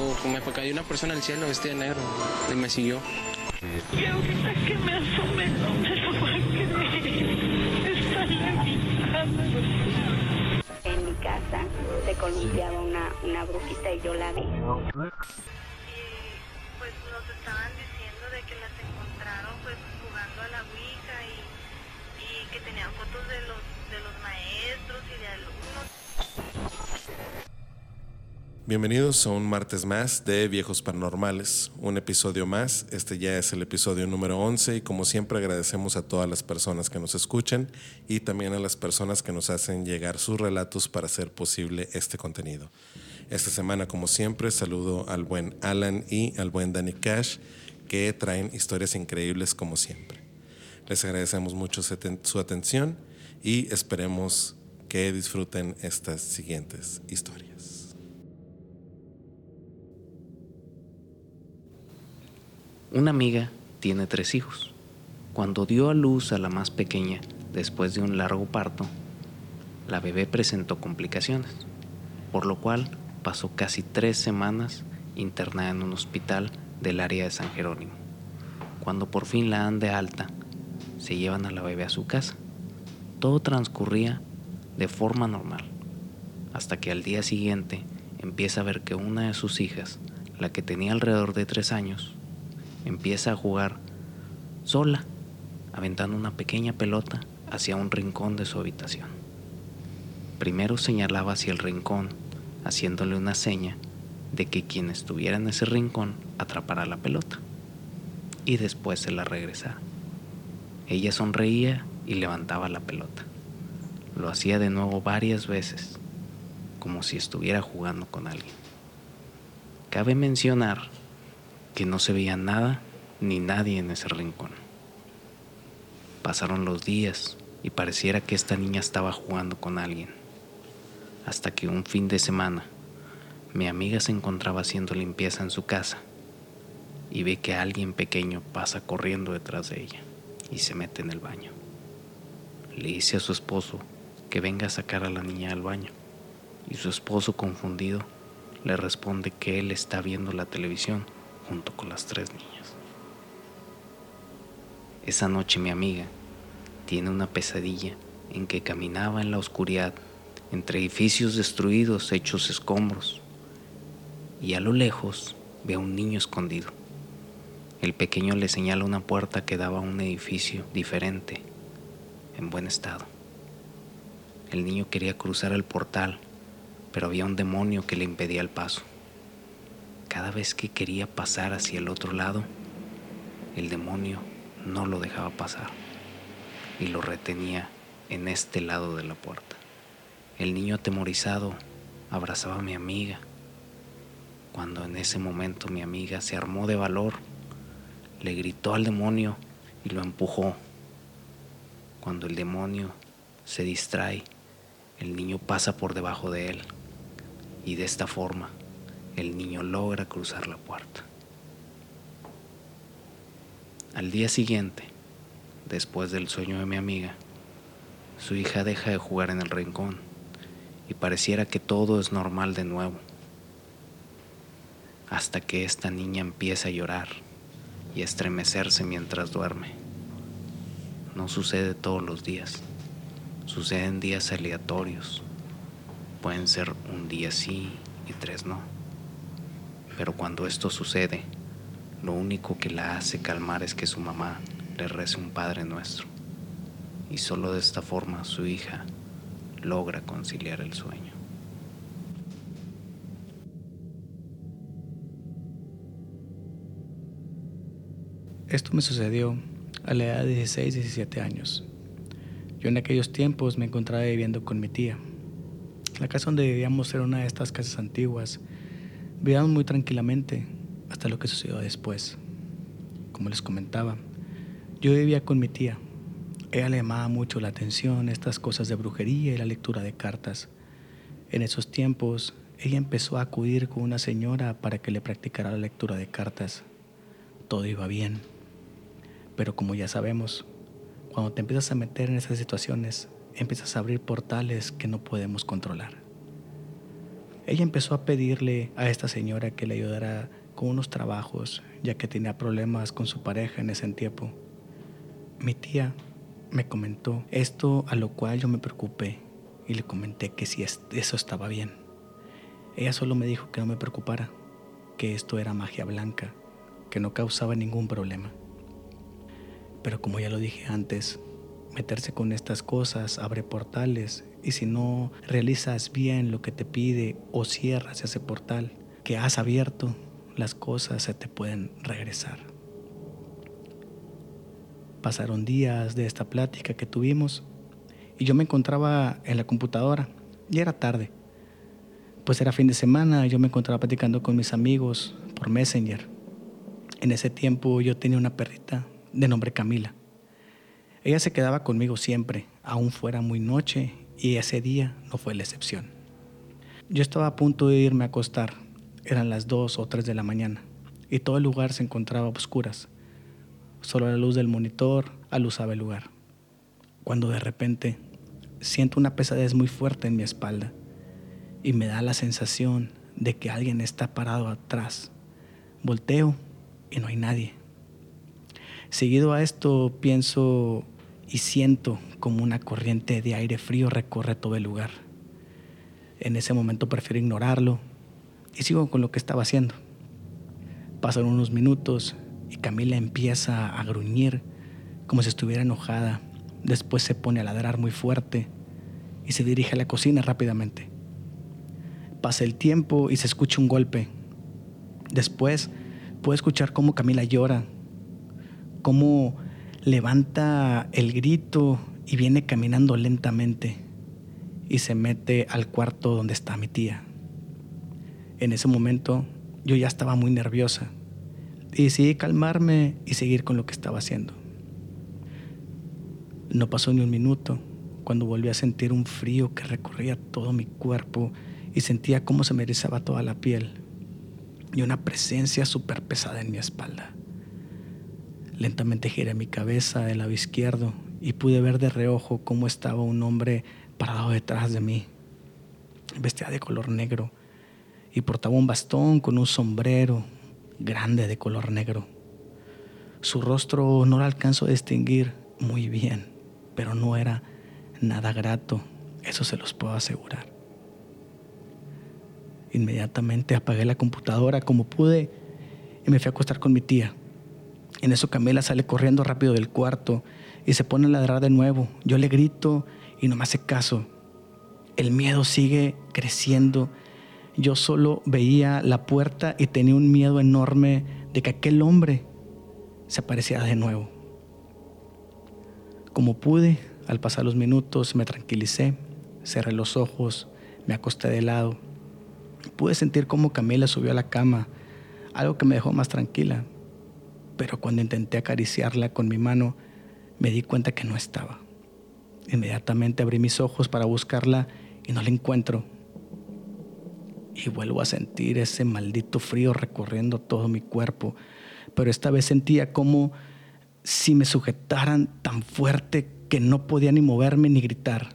O me cayó una persona al cielo vestida de negro y me siguió. Y ahorita que me asomé no me lo va a creer. Está En mi casa se columpiaba una, una brujita y yo la vi. Y pues nos estaban diciendo de que las encontraron pues jugando a la Ouija y, y que tenían fotos de los maestros y de alumnos. Bienvenidos a un martes más de Viejos Paranormales, un episodio más, este ya es el episodio número 11 y como siempre agradecemos a todas las personas que nos escuchan y también a las personas que nos hacen llegar sus relatos para hacer posible este contenido. Esta semana como siempre saludo al buen Alan y al buen Danny Cash que traen historias increíbles como siempre. Les agradecemos mucho su atención y esperemos que disfruten estas siguientes historias. Una amiga tiene tres hijos. Cuando dio a luz a la más pequeña, después de un largo parto, la bebé presentó complicaciones, por lo cual pasó casi tres semanas internada en un hospital del área de San Jerónimo. Cuando por fin la dan de alta, se llevan a la bebé a su casa. Todo transcurría de forma normal, hasta que al día siguiente empieza a ver que una de sus hijas, la que tenía alrededor de tres años, empieza a jugar sola, aventando una pequeña pelota hacia un rincón de su habitación. Primero señalaba hacia el rincón, haciéndole una seña de que quien estuviera en ese rincón atrapara la pelota y después se la regresara. Ella sonreía y levantaba la pelota. Lo hacía de nuevo varias veces, como si estuviera jugando con alguien. Cabe mencionar que no se veía nada ni nadie en ese rincón. Pasaron los días y pareciera que esta niña estaba jugando con alguien. Hasta que un fin de semana, mi amiga se encontraba haciendo limpieza en su casa y ve que alguien pequeño pasa corriendo detrás de ella y se mete en el baño. Le dice a su esposo que venga a sacar a la niña al baño y su esposo confundido le responde que él está viendo la televisión junto con las tres niñas. Esa noche mi amiga tiene una pesadilla en que caminaba en la oscuridad entre edificios destruidos hechos escombros y a lo lejos ve a un niño escondido. El pequeño le señala una puerta que daba a un edificio diferente, en buen estado. El niño quería cruzar el portal, pero había un demonio que le impedía el paso. Cada vez que quería pasar hacia el otro lado, el demonio no lo dejaba pasar y lo retenía en este lado de la puerta. El niño atemorizado abrazaba a mi amiga, cuando en ese momento mi amiga se armó de valor, le gritó al demonio y lo empujó. Cuando el demonio se distrae, el niño pasa por debajo de él y de esta forma el niño logra cruzar la puerta. Al día siguiente, después del sueño de mi amiga, su hija deja de jugar en el rincón y pareciera que todo es normal de nuevo, hasta que esta niña empieza a llorar y a estremecerse mientras duerme. No sucede todos los días, suceden días aleatorios, pueden ser un día sí y tres no. Pero cuando esto sucede, lo único que la hace calmar es que su mamá le rece un Padre Nuestro. Y solo de esta forma su hija logra conciliar el sueño. Esto me sucedió a la edad de 16, 17 años. Yo en aquellos tiempos me encontraba viviendo con mi tía. La casa donde vivíamos era una de estas casas antiguas Vivíamos muy tranquilamente hasta lo que sucedió después. Como les comentaba, yo vivía con mi tía. Ella le llamaba mucho la atención estas cosas de brujería y la lectura de cartas. En esos tiempos, ella empezó a acudir con una señora para que le practicara la lectura de cartas. Todo iba bien. Pero como ya sabemos, cuando te empiezas a meter en esas situaciones, empiezas a abrir portales que no podemos controlar. ella empezó a pedirle a esta señora que le ayudara con unos trabajos, ya que tenía problemas con su pareja en ese tiempo. Mi tía me comentó esto, a lo cual yo me preocupé y le comenté que si eso estaba bien. Ella solo me dijo que no me preocupara, que esto era magia blanca, que no causaba ningún problema. Pero como ya lo dije antes, meterse con estas cosas abre portales y si no realizas bien lo que te pide o cierras ese portal que has abierto, las cosas se te pueden regresar. Pasaron días de esta plática que tuvimos y yo me encontraba en la computadora y era tarde. Pues era fin de semana, yo me encontraba platicando con mis amigos por Messenger. En ese tiempo yo tenía una perrita de nombre Camila. Ella se quedaba conmigo siempre, aún fuera muy noche, y ese día no fue la excepción. Yo estaba a punto de irme a acostar, eran las dos o tres de la mañana, y todo el lugar se encontraba a oscuras. Solo la luz del monitor aluzaba el lugar. Cuando de repente siento una pesadez muy fuerte en mi espalda y me da la sensación de que alguien está parado atrás. Volteo y no hay nadie. Seguido a esto pienso y siento como una corriente de aire frío recorre todo el lugar. En ese momento prefiero ignorarlo y sigo con lo que estaba haciendo. Pasan unos minutos y Camila empieza a gruñir como si estuviera enojada. Después se pone a ladrar muy fuerte y se dirige a la cocina rápidamente. Pasa el tiempo y se escucha un golpe. Después puedo escuchar cómo Camila llora, cómo levanta el grito y viene caminando lentamente y se mete al cuarto donde está mi tía. En ese momento yo ya estaba muy nerviosa y decidí calmarme y seguir con lo que estaba haciendo. No pasó ni un minuto cuando volví a sentir un frío que recorría todo mi cuerpo y sentía cómo se me erizaba toda la piel y una presencia súper pesada en mi espalda. Lentamente giré mi cabeza del lado izquierdo y pude ver de reojo cómo estaba un hombre parado detrás de mí. Vestía de color negro y portaba un bastón con un sombrero grande de color negro. Su rostro no lo alcanzo a distinguir muy bien, pero no era nada grato, eso se los puedo asegurar. Inmediatamente apagué la computadora como pude y me fui a acostar con mi tía. En eso Camila sale corriendo rápido del cuarto y se pone a ladrar de nuevo. Yo le grito y no me hace caso. El miedo sigue creciendo. Yo solo veía la puerta y tenía un miedo enorme de que aquel hombre se apareciera de nuevo. Como pude, al pasar los minutos me tranquilicé, cerré los ojos, me acosté de lado. Pude sentir cómo Camila subió a la cama, algo que me dejó más tranquila pero cuando intenté acariciarla con mi mano, me di cuenta que no estaba. Inmediatamente abrí mis ojos para buscarla y no la encuentro. Y vuelvo a sentir ese maldito frío recorriendo todo mi cuerpo, pero esta vez sentía como si me sujetaran tan fuerte que no podía ni moverme ni gritar.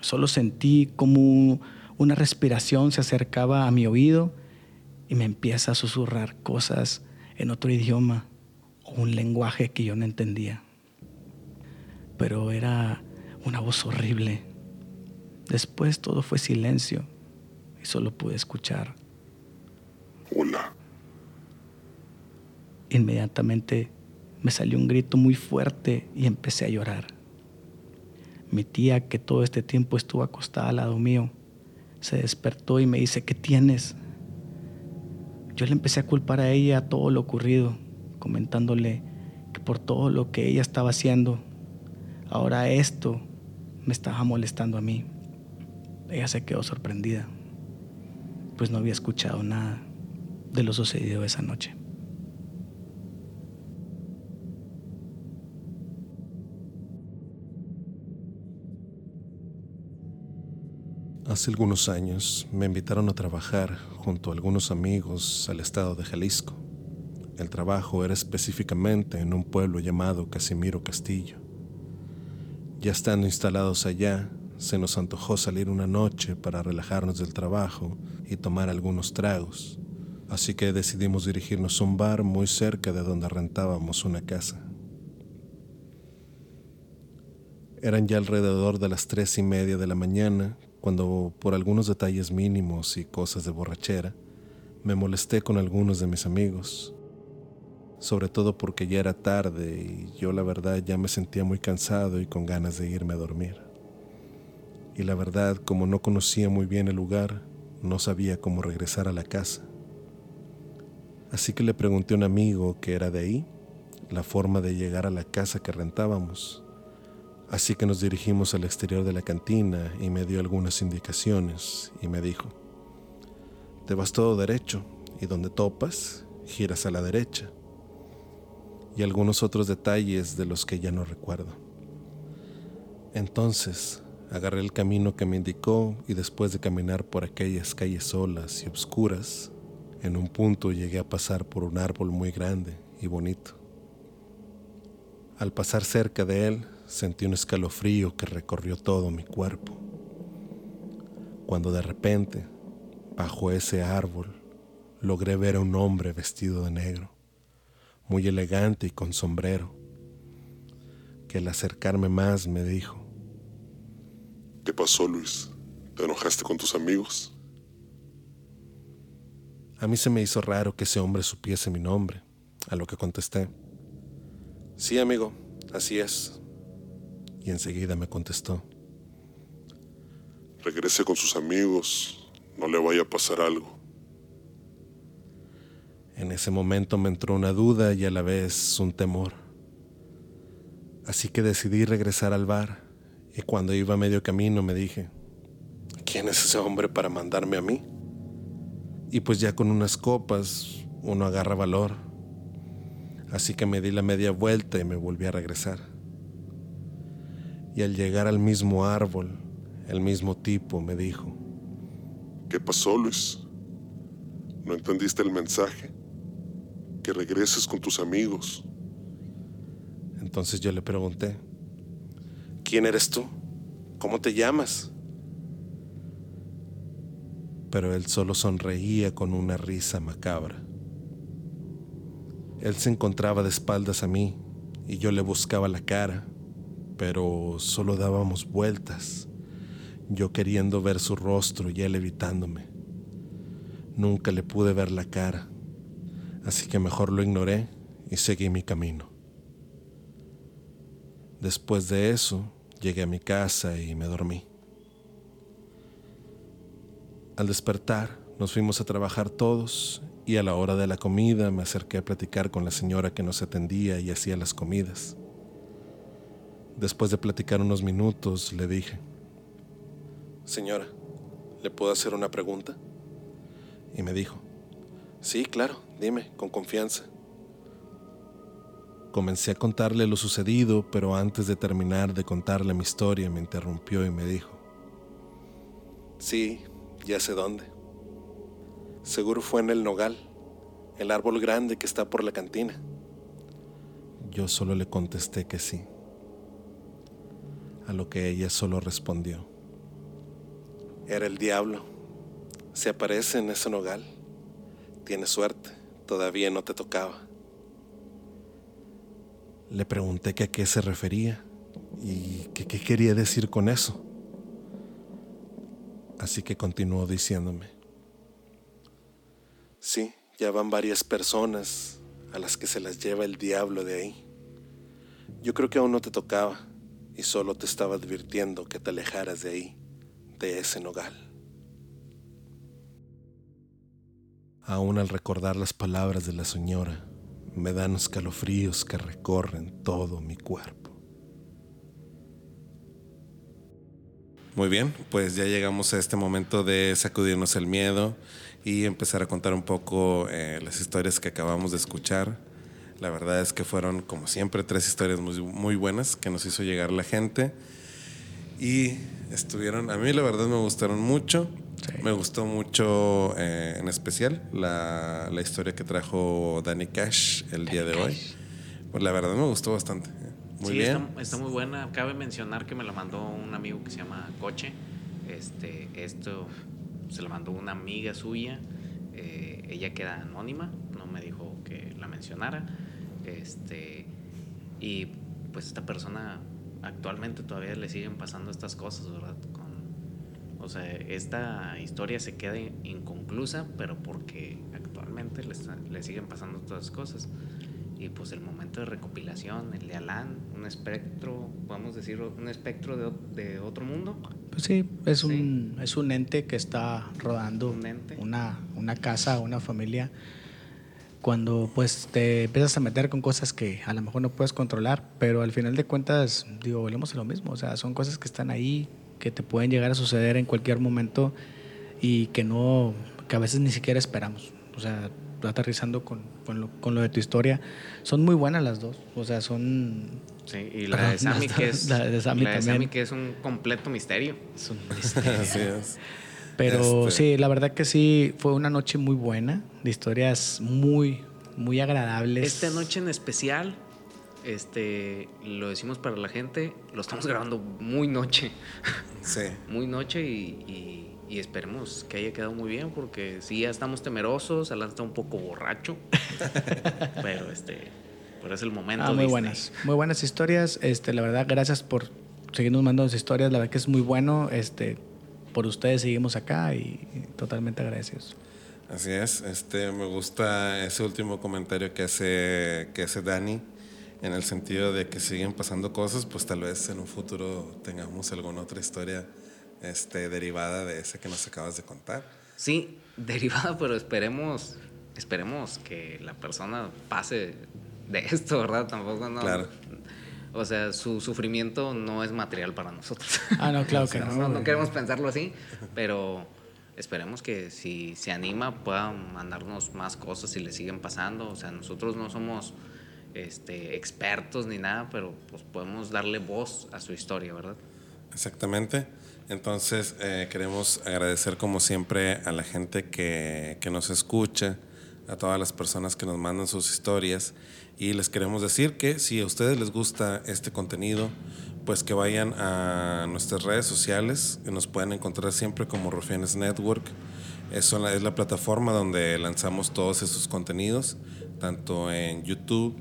Solo sentí como una respiración se acercaba a mi oído y me empieza a susurrar cosas en otro idioma o un lenguaje que yo no entendía. Pero era una voz horrible. Después todo fue silencio y solo pude escuchar. Hola. Inmediatamente me salió un grito muy fuerte y empecé a llorar. Mi tía, que todo este tiempo estuvo acostada al lado mío, se despertó y me dice, ¿qué tienes? Yo le empecé a culpar a ella todo lo ocurrido, comentándole que por todo lo que ella estaba haciendo, ahora esto me estaba molestando a mí. Ella se quedó sorprendida, pues no había escuchado nada de lo sucedido esa noche. Hace algunos años me invitaron a trabajar junto a algunos amigos al estado de Jalisco. El trabajo era específicamente en un pueblo llamado Casimiro Castillo. Ya estando instalados allá, se nos antojó salir una noche para relajarnos del trabajo y tomar algunos tragos, así que decidimos dirigirnos a un bar muy cerca de donde rentábamos una casa. Eran ya alrededor de las tres y media de la mañana cuando, por algunos detalles mínimos y cosas de borrachera, me molesté con algunos de mis amigos, sobre todo porque ya era tarde y yo la verdad ya me sentía muy cansado y con ganas de irme a dormir. Y la verdad, como no conocía muy bien el lugar, no sabía cómo regresar a la casa. Así que le pregunté a un amigo que era de ahí la forma de llegar a la casa que rentábamos. Así que nos dirigimos al exterior de la cantina y me dio algunas indicaciones y me dijo, te vas todo derecho y donde topas, giras a la derecha. Y algunos otros detalles de los que ya no recuerdo. Entonces, agarré el camino que me indicó y después de caminar por aquellas calles solas y oscuras, en un punto llegué a pasar por un árbol muy grande y bonito. Al pasar cerca de él, sentí un escalofrío que recorrió todo mi cuerpo. Cuando de repente, bajo ese árbol, logré ver a un hombre vestido de negro, muy elegante y con sombrero, que al acercarme más me dijo, ¿Qué pasó, Luis? ¿Te enojaste con tus amigos? A mí se me hizo raro que ese hombre supiese mi nombre, a lo que contesté. Sí, amigo, así es. Y enseguida me contestó. Regrese con sus amigos, no le vaya a pasar algo. En ese momento me entró una duda y a la vez un temor. Así que decidí regresar al bar y cuando iba a medio camino me dije, ¿quién es ese hombre para mandarme a mí? Y pues ya con unas copas uno agarra valor. Así que me di la media vuelta y me volví a regresar. Y al llegar al mismo árbol, el mismo tipo me dijo, ¿Qué pasó, Luis? ¿No entendiste el mensaje? Que regreses con tus amigos. Entonces yo le pregunté, ¿quién eres tú? ¿Cómo te llamas? Pero él solo sonreía con una risa macabra. Él se encontraba de espaldas a mí y yo le buscaba la cara, pero solo dábamos vueltas, yo queriendo ver su rostro y él evitándome. Nunca le pude ver la cara, así que mejor lo ignoré y seguí mi camino. Después de eso, llegué a mi casa y me dormí. Al despertar, nos fuimos a trabajar todos y a la hora de la comida me acerqué a platicar con la señora que nos atendía y hacía las comidas. Después de platicar unos minutos, le dije, Señora, ¿le puedo hacer una pregunta? Y me dijo, Sí, claro, dime, con confianza. Comencé a contarle lo sucedido, pero antes de terminar de contarle mi historia me interrumpió y me dijo, Sí, ya sé dónde. Seguro fue en el nogal, el árbol grande que está por la cantina. Yo solo le contesté que sí, a lo que ella solo respondió. Era el diablo. Se aparece en ese nogal. Tienes suerte, todavía no te tocaba. Le pregunté a qué se refería y qué quería decir con eso. Así que continuó diciéndome, sí, ya van varias personas a las que se las lleva el diablo de ahí. Yo creo que aún no te tocaba y solo te estaba advirtiendo que te alejaras de ahí, de ese nogal. Aún al recordar las palabras de la señora, me dan escalofríos que recorren todo mi cuerpo. Muy bien, pues ya llegamos a este momento de sacudirnos el miedo y empezar a contar un poco eh, las historias que acabamos de escuchar. La verdad es que fueron, como siempre, tres historias muy, muy buenas que nos hizo llegar la gente. Y estuvieron, a mí la verdad me gustaron mucho. Me gustó mucho, eh, en especial, la, la historia que trajo Danny Cash el día de hoy. Pues la verdad me gustó bastante. Muy sí, bien. Está, está muy buena. Cabe mencionar que me la mandó un amigo que se llama Coche. Este, esto se la mandó una amiga suya. Eh, ella queda anónima, no me dijo que la mencionara. Este, y pues esta persona actualmente todavía le siguen pasando estas cosas, ¿verdad? O sea, esta historia se queda inconclusa, pero porque actualmente le, siguen pasando todas las cosas. Y pues el momento de recopilación, el de Alan, un espectro, podemos decir, un espectro de, de otro mundo. Pues sí, es Sí. un, es un ente que está rodando Un ente. Una, una casa, una familia. Cuando pues te empiezas a meter con cosas que a lo mejor no puedes controlar, pero al final de cuentas, digo, volvemos a lo mismo. O sea, son cosas que están ahí, que te pueden llegar a suceder en cualquier momento y que no, que a veces ni siquiera esperamos. O sea, aterrizando con, con, lo, con lo de tu historia, son muy buenas las dos. O sea, son Sí, y la Perdón, de Sammy, que es, la de Sammy la de. Sammy, que es un completo misterio. es un misterio. Así es. Pero Este- sí, la verdad que sí, fue una noche muy buena, de historias muy, muy agradables. Esta noche en especial, este, lo decimos para la gente, lo estamos grabando muy noche, Sí. muy noche y, y- y esperemos que haya quedado muy bien porque sí ya estamos temerosos, Alan está un poco borracho, pero este, pero es el momento. Ah, muy Disney. buenas, muy buenas historias. Este, la verdad, gracias por seguirnos mandando historias. La verdad que es muy bueno. Este, por ustedes seguimos acá y, y totalmente agradecidos. Así es, este me gusta ese último comentario que hace que hace Dani en el sentido de que siguen pasando cosas, pues tal vez en un futuro tengamos alguna otra historia este derivada de ese que nos acabas de contar. Sí, derivada, pero esperemos, esperemos que la persona pase de esto, ¿verdad? Tampoco no. Claro. O sea, su sufrimiento no es material para nosotros. Ah, no, claro que no. no, no queremos pensarlo así, pero esperemos que si se anima pueda mandarnos más cosas y le siguen pasando. O sea, nosotros no somos este, expertos ni nada, pero pues podemos darle voz a su historia, ¿verdad? Exactamente. Entonces, eh, queremos agradecer como siempre a la gente que, que nos escucha, a todas las personas que nos mandan sus historias y les queremos decir que si a ustedes les gusta este contenido, pues que vayan a nuestras redes sociales, que nos pueden encontrar siempre como Rufianes Network. Es la plataforma donde lanzamos todos esos contenidos, tanto en YouTube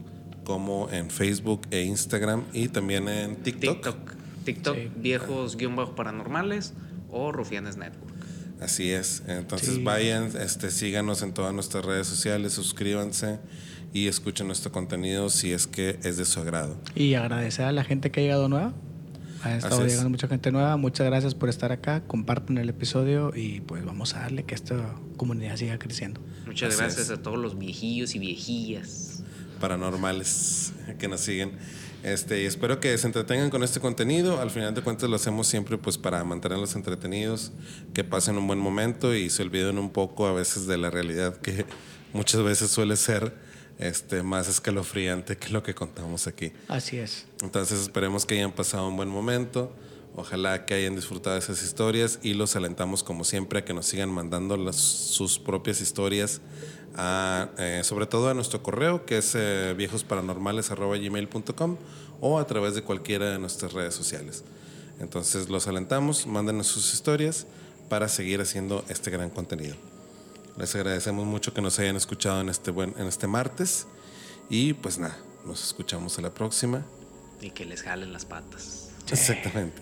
como en Facebook e Instagram y también en TikTok. TikTok. TikTok, Sí. viejos guion bajo paranormales o Rufianes Network. Así es. Entonces Sí. vayan, este, síganos en todas nuestras redes sociales, suscríbanse y escuchen nuestro contenido si es que es de su agrado. Y agradecer a la gente que ha llegado nueva. Ha estado Así es. llegando mucha gente nueva. Muchas gracias por estar acá. Compartan el episodio y pues vamos a darle que esta comunidad siga creciendo. Muchas Así gracias es. a todos los viejillos y viejillas. Paranormales que nos siguen. Este, y espero que se entretengan con este contenido. Al final de cuentas lo hacemos siempre pues para mantenerlos entretenidos, que pasen un buen momento y se olviden un poco a veces de la realidad que muchas veces suele ser este, más escalofriante que lo que contamos aquí. Así es. Entonces esperemos que hayan pasado un buen momento. Ojalá que hayan disfrutado esas historias y los alentamos como siempre a que nos sigan mandando las- sus propias historias, a, eh, sobre todo a nuestro correo que es eh, viejosparanormales.gmail.com o a través de cualquiera de nuestras redes sociales. Entonces los alentamos, mándenos sus historias para seguir haciendo este gran contenido. Les agradecemos mucho que nos hayan escuchado en este, buen, en este martes y pues nada, nos escuchamos a la próxima. Y que les jalen las patas. Exactamente.